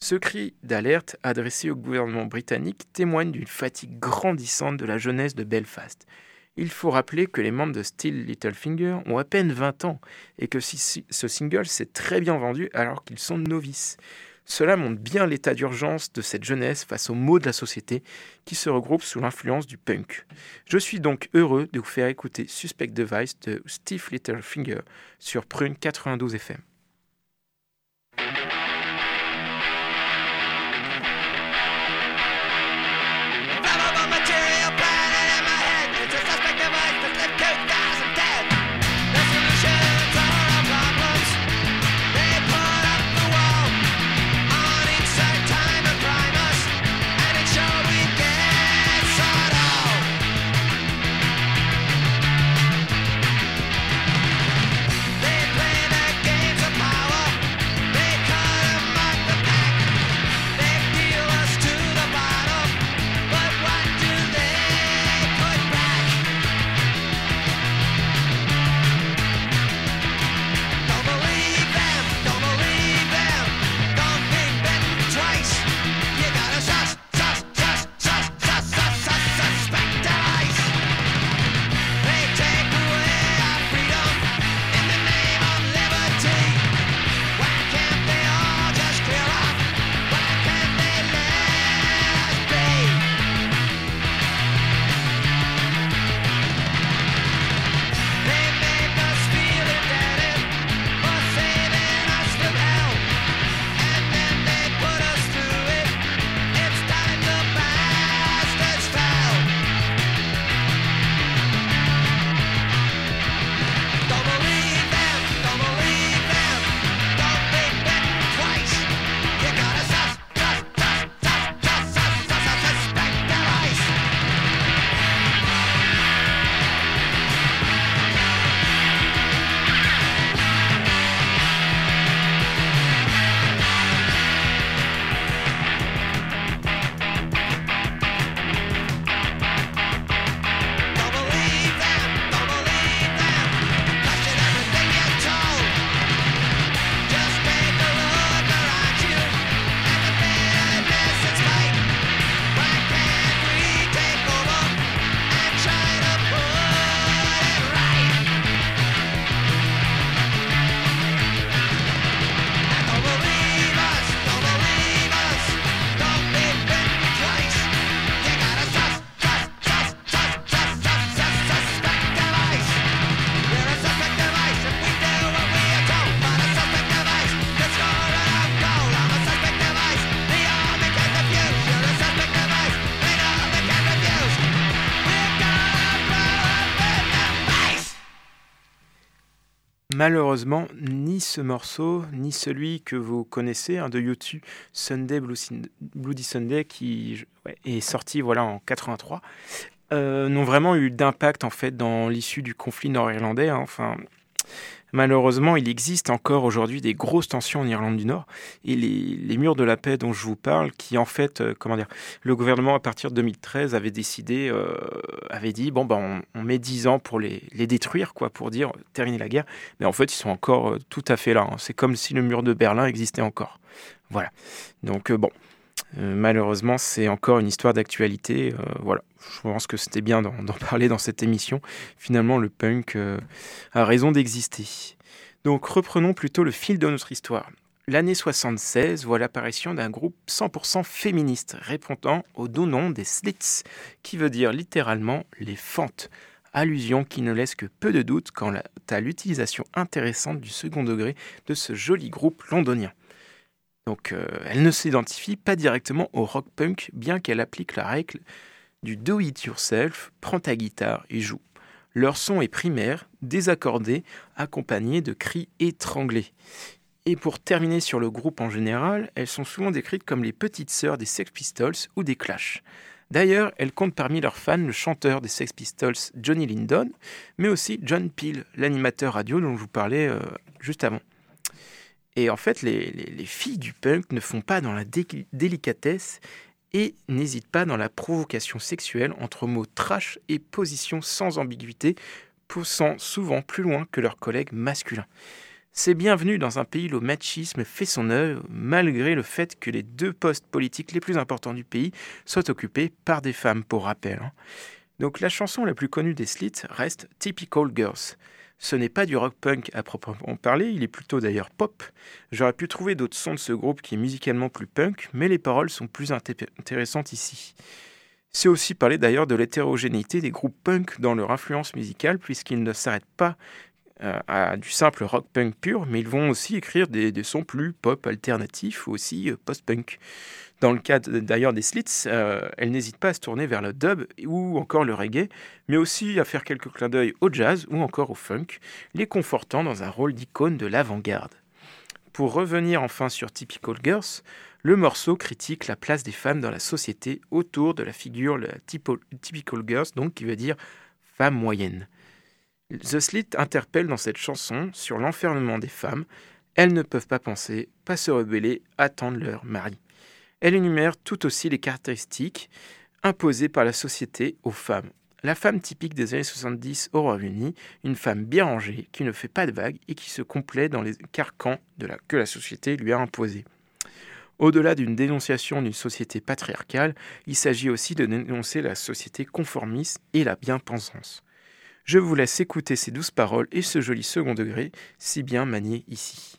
Ce cri d'alerte adressé au gouvernement britannique témoigne d'une fatigue grandissante de la jeunesse de Belfast. Il faut rappeler que les membres de Still Littlefinger ont à peine 20 ans et que ce single s'est très bien vendu alors qu'ils sont novices. Cela montre bien l'état d'urgence de cette jeunesse face aux maux de la société qui se regroupent sous l'influence du punk. Je suis donc heureux de vous faire écouter Suspect Device de Steve Littlefinger sur Prune 92 FM. Malheureusement, ni ce morceau, ni celui que vous connaissez hein, de YouTube, Sunday Bloody Sunday, qui est sorti voilà en 83, euh, n'ont vraiment eu d'impact en fait dans l'issue du conflit nord-irlandais. Hein. Malheureusement, il existe encore aujourd'hui des grosses tensions en Irlande du Nord et les, murs de la paix dont je vous parle, qui en fait, euh, comment dire, le gouvernement à partir de 2013 avait décidé, euh, avait dit bon ben on, met 10 ans pour les, détruire quoi, pour dire terminer la guerre, mais en fait ils sont encore euh, tout à fait là. Hein. C'est comme si le mur de Berlin existait encore. Voilà. Donc bon, malheureusement, c'est encore une histoire d'actualité. voilà, je pense que c'était bien d'en parler dans cette émission. Finalement, le punk euh, a raison d'exister. Donc reprenons plutôt le fil de notre histoire. L'année 76 voit l'apparition d'un groupe 100% féministe répondant au doux nom des Slits, qui veut dire littéralement les fentes, allusion qui ne laisse que peu de doute quant à l'utilisation intéressante du second degré de ce joli groupe londonien. Donc euh, elle ne s'identifie pas directement au rock punk, bien qu'elle applique la règle du do it yourself, prends ta guitare et joue. Leur son est primaire, désaccordé, accompagné de cris étranglés. Et pour terminer sur le groupe en général, elles sont souvent décrites comme les petites sœurs des Sex Pistols ou des Clash. D'ailleurs, elles comptent parmi leurs fans le chanteur des Sex Pistols Johnny Lindon, mais aussi John Peel, l'animateur radio dont je vous parlais euh, juste avant. Et en fait, les, les, filles du punk ne font pas dans la délicatesse et n'hésite pas dans la provocation sexuelle entre mots trash et positions sans ambiguïté, poussant souvent plus loin que leurs collègues masculins. C'est bienvenu dans un pays où le machisme fait son œuvre, malgré le fait que les deux postes politiques les plus importants du pays soient occupés par des femmes, pour rappel. Hein. Donc la chanson la plus connue des Slits reste Typical Girls. Ce n'est pas du rock punk à proprement parler, il est plutôt d'ailleurs pop. J'aurais pu trouver d'autres sons de ce groupe qui est musicalement plus punk, mais les paroles sont plus intéressantes ici. C'est aussi parler d'ailleurs de l'hétérogénéité des groupes punk dans leur influence musicale, puisqu'ils ne s'arrêtent pas euh, à du simple rock punk pur, mais ils vont aussi écrire des, sons plus pop alternatifs ou aussi euh, post-punk. Dans le cas d'ailleurs des Slits, euh, elle n'hésite pas à se tourner vers le dub ou encore le reggae, mais aussi à faire quelques clins d'œil au jazz ou encore au funk, les confortant dans un rôle d'icône de l'avant-garde. Pour revenir enfin sur Typical Girls, le morceau critique la place des femmes dans la société autour de la figure la Typical Girls, donc qui veut dire femme moyenne. The Slit interpelle dans cette chanson sur l'enfermement des femmes. Elles ne peuvent pas penser, pas se rebeller, attendre leur mari. Elle énumère tout aussi les caractéristiques imposées par la société aux femmes. La femme typique des années 70 au Royaume-Uni, une femme bien rangée, qui ne fait pas de vagues et qui se complaît dans les carcans que la société lui a imposés. Au-delà d'une dénonciation d'une société patriarcale, il s'agit aussi de dénoncer la société conformiste et la bien-pensance. Je vous laisse écouter ces douces paroles et ce joli second degré, si bien manié ici.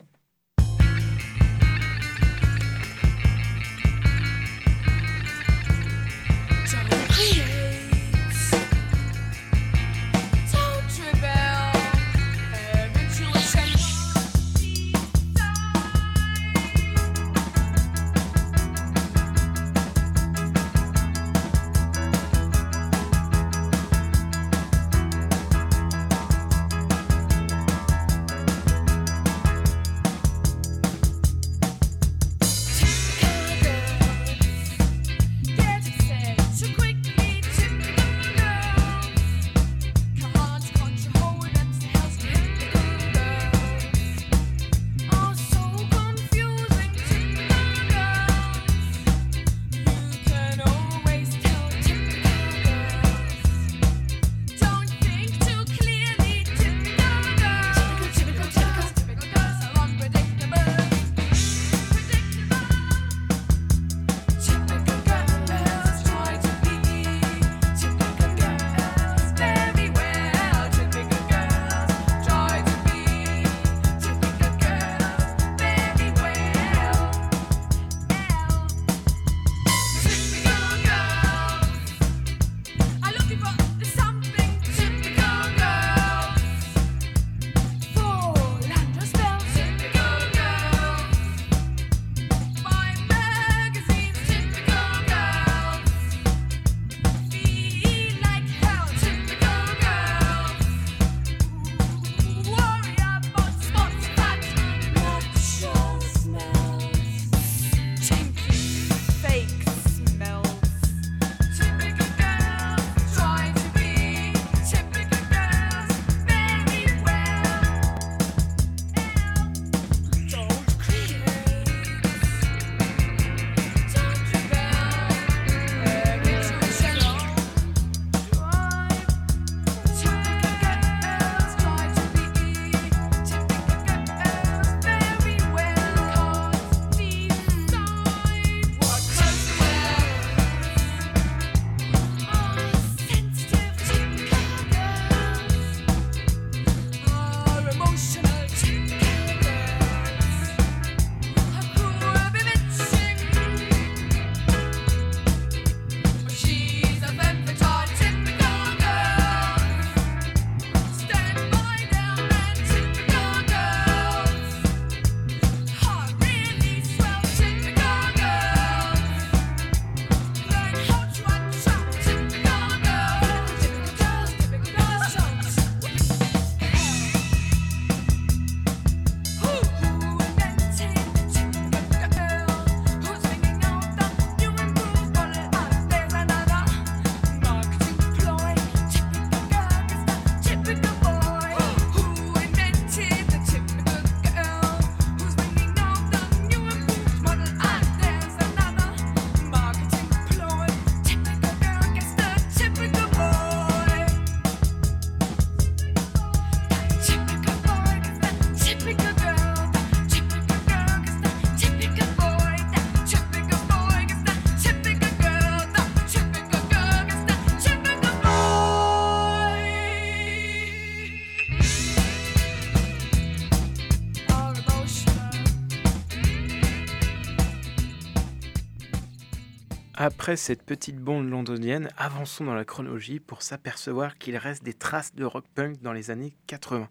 Cette petite bombe londonienne, avançons dans la chronologie pour s'apercevoir qu'il reste des traces de rock punk dans les années 80.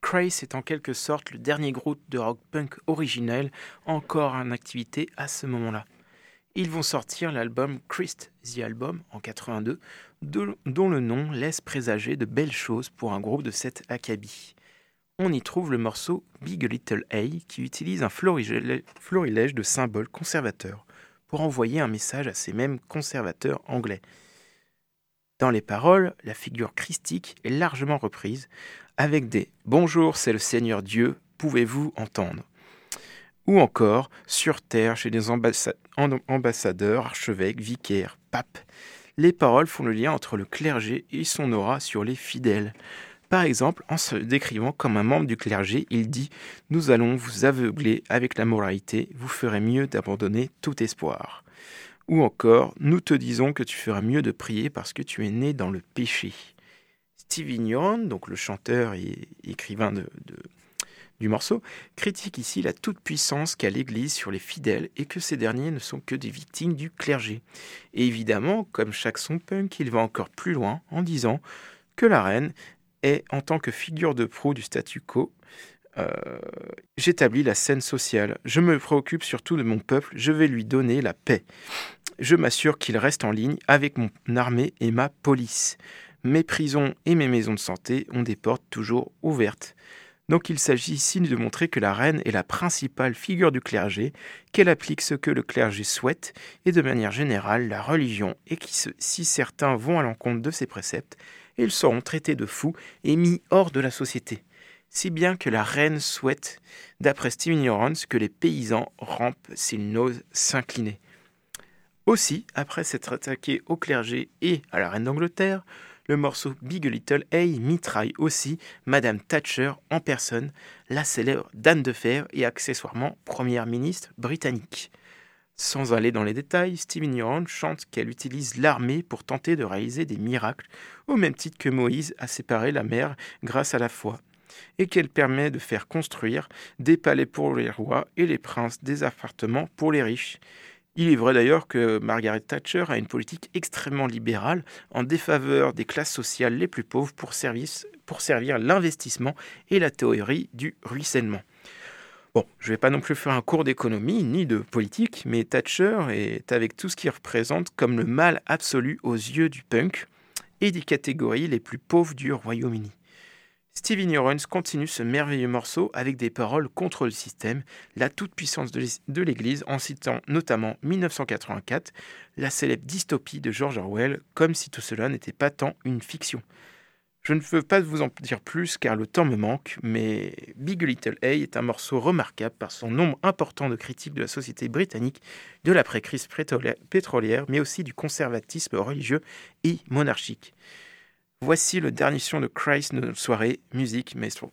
Craze est en quelque sorte le dernier groupe de rock punk originel encore en activité à ce moment-là. Ils vont sortir l'album Christ the Album en 82, dont le nom laisse présager de belles choses pour un groupe de cet acabit. On y trouve le morceau Big Little A qui utilise un florilège de symboles conservateurs pour envoyer un message à ces mêmes conservateurs anglais. Dans les paroles, la figure christique est largement reprise, avec des Bonjour, c'est le Seigneur Dieu, pouvez-vous entendre? Ou encore Sur terre, chez des ambassadeurs, archevêques, vicaires, papes. Les paroles font le lien entre le clergé et son aura sur les fidèles. Par exemple, en se décrivant comme un membre du clergé, il dit Nous allons vous aveugler avec la moralité, vous ferez mieux d'abandonner tout espoir. Ou encore, nous te disons que tu feras mieux de prier parce que tu es né dans le péché. Steve donc le chanteur et écrivain du morceau, critique ici la toute-puissance qu'a l'Église sur les fidèles et que ces derniers ne sont que des victimes du clergé. Et évidemment, comme chaque son punk, il va encore plus loin en disant que la reine et en tant que figure de proue du statu quo, euh, j'établis la scène sociale. Je me préoccupe surtout de mon peuple, je vais lui donner la paix. Je m'assure qu'il reste en ligne avec mon armée et ma police. Mes prisons et mes maisons de santé ont des portes toujours ouvertes. Donc il s'agit ici de montrer que la reine est la principale figure du clergé, qu'elle applique ce que le clergé souhaite, et de manière générale la religion, et que si certains vont à l'encontre de ses préceptes, ils seront traités de fous et mis hors de la société. Si bien que la reine souhaite, d'après Steve Ignorance, que les paysans rampent s'ils n'osent s'incliner. Aussi, après s'être attaqué au clergé et à la reine d'Angleterre, le morceau Big Little A mitraille aussi Madame Thatcher en personne, la célèbre Dame de Fer et accessoirement première ministre britannique. Sans aller dans les détails, Steve Ignorant chante qu'elle utilise l'armée pour tenter de réaliser des miracles, au même titre que Moïse a séparé la mer grâce à la foi, et qu'elle permet de faire construire des palais pour les rois et les princes, des appartements pour les riches. Il est vrai d'ailleurs que Margaret Thatcher a une politique extrêmement libérale en défaveur des classes sociales les plus pauvres pour servir l'investissement et la théorie du ruissellement. Bon, je ne vais pas non plus faire un cours d'économie ni de politique, mais Thatcher est avec tout ce qu'il représente comme le mal absolu aux yeux du punk et des catégories les plus pauvres du Royaume-Uni. Stevie Ignorance continue ce merveilleux morceau avec des paroles contre le système, la toute-puissance de l'Église, en citant notamment 1984, la célèbre dystopie de George Orwell, comme si tout cela n'était pas tant une fiction. Je ne veux pas vous en dire plus car le temps me manque, mais Big Little A est un morceau remarquable par son nombre important de critiques de la société britannique, de l'après-crise pétrolière, mais aussi du conservatisme religieux et monarchique. Voici le dernier son de Christ de notre soirée, musique maestro.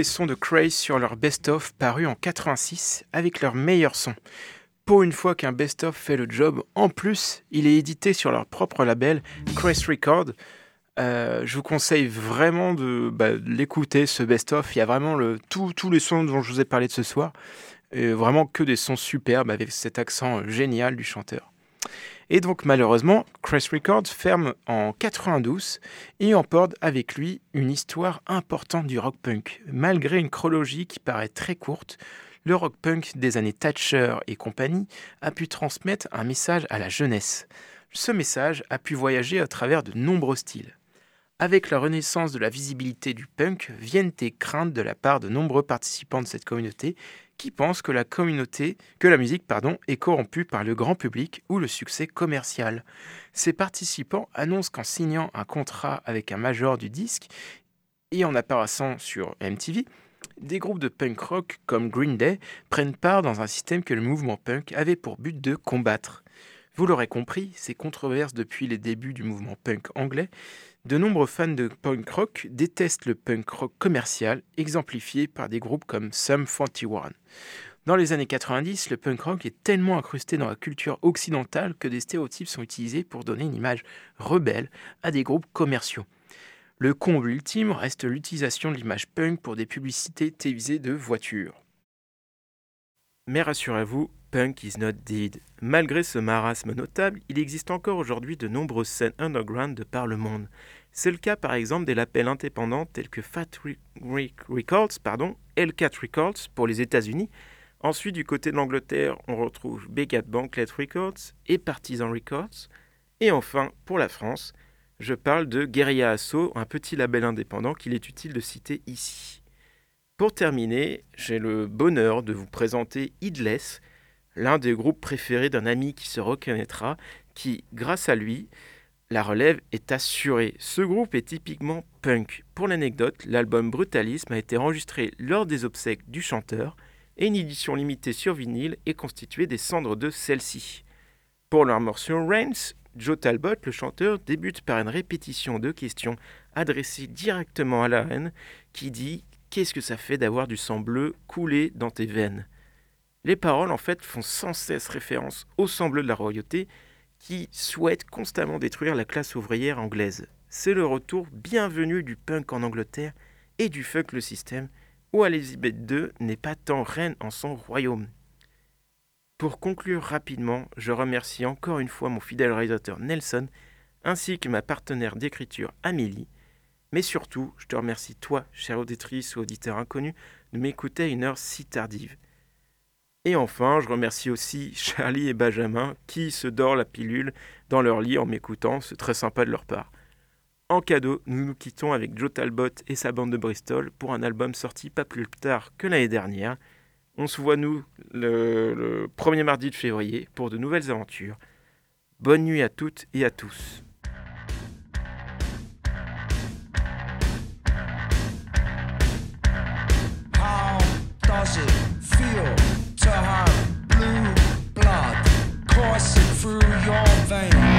les sons de Craze sur leur best-of paru en 86 avec leurs meilleurs sons. Pour une fois qu'un best-of fait le job, en plus, il est édité sur leur propre label Craze Record. Euh, je vous conseille vraiment de, bah, l'écouter, ce best-of. Il y a vraiment le, tous les sons dont je vous ai parlé de ce soir. Et vraiment que des sons superbes avec cet accent génial du chanteur. Et donc malheureusement, Crash Records ferme en 92 et emporte avec lui une histoire importante du rock punk. Malgré une chronologie qui paraît très courte, le rock punk des années Thatcher et compagnie a pu transmettre un message à la jeunesse. Ce message a pu voyager à travers de nombreux styles. Avec la renaissance de la visibilité du punk viennent des craintes de la part de nombreux participants de cette communauté qui pensent que la communauté, que la musique, pardon, est corrompue par le grand public ou le succès commercial. Ces participants annoncent qu'en signant un contrat avec un major du disque et en apparaissant sur MTV, des groupes de punk rock comme Green Day prennent part dans un système que le mouvement punk avait pour but de combattre. Vous l'aurez compris, ces controverses depuis les débuts du mouvement punk anglais, de nombreux fans de punk rock détestent le punk rock commercial, exemplifié par des groupes comme Sum 41. Dans les années 90, le punk rock est tellement incrusté dans la culture occidentale que des stéréotypes sont utilisés pour donner une image rebelle à des groupes commerciaux. Le comble ultime reste l'utilisation de l'image punk pour des publicités télévisées de voitures. Mais rassurez-vous, punk is not dead. Malgré ce marasme notable, il existe encore aujourd'hui de nombreuses scènes underground de par le monde. C'est le cas par exemple des labels indépendants tels que Fat Re- Re- Records, pardon, L4 Records pour les États-Unis. Ensuite, du côté de l'Angleterre, on retrouve Begat Banklet Records et Partisan Records. Et enfin, pour la France, je parle de Guerilla Asso, un petit label indépendant qu'il est utile de citer ici. Pour terminer, j'ai le bonheur de vous présenter Idless, l'un des groupes préférés d'un ami qui se reconnaîtra, qui, grâce à lui, la relève est assurée. Ce groupe est typiquement punk. Pour l'anecdote, l'album Brutalisme a été enregistré lors des obsèques du chanteur et une édition limitée sur vinyle est constituée des cendres de celle-ci. Pour leur morceau Rains, Joe Talbot, le chanteur, débute par une répétition de questions adressées directement à la reine qui dit Qu'est-ce que ça fait d'avoir du sang bleu couler dans tes veines? Les paroles, en fait, font sans cesse référence au sang bleu de la royauté qui souhaite constamment détruire la classe ouvrière anglaise. C'est le retour bienvenu du punk en Angleterre et du fuck le système, où Elizabeth II n'est pas tant reine en son royaume. Pour conclure rapidement, je remercie encore une fois mon fidèle réalisateur Nelson, ainsi que ma partenaire d'écriture Amélie, mais surtout, je te remercie toi, chère auditrice ou auditeur inconnu, de m'écouter à une heure si tardive. Et enfin, je remercie aussi Charlie et Benjamin qui se dorent la pilule dans leur lit en m'écoutant, c'est très sympa de leur part. En cadeau, nous nous quittons avec Joe Talbot et sa bande de Bristol pour un album sorti pas plus tard que l'année dernière. On se voit nous le, le premier mardi de février pour de nouvelles aventures. Bonne nuit à toutes et à tous. vain.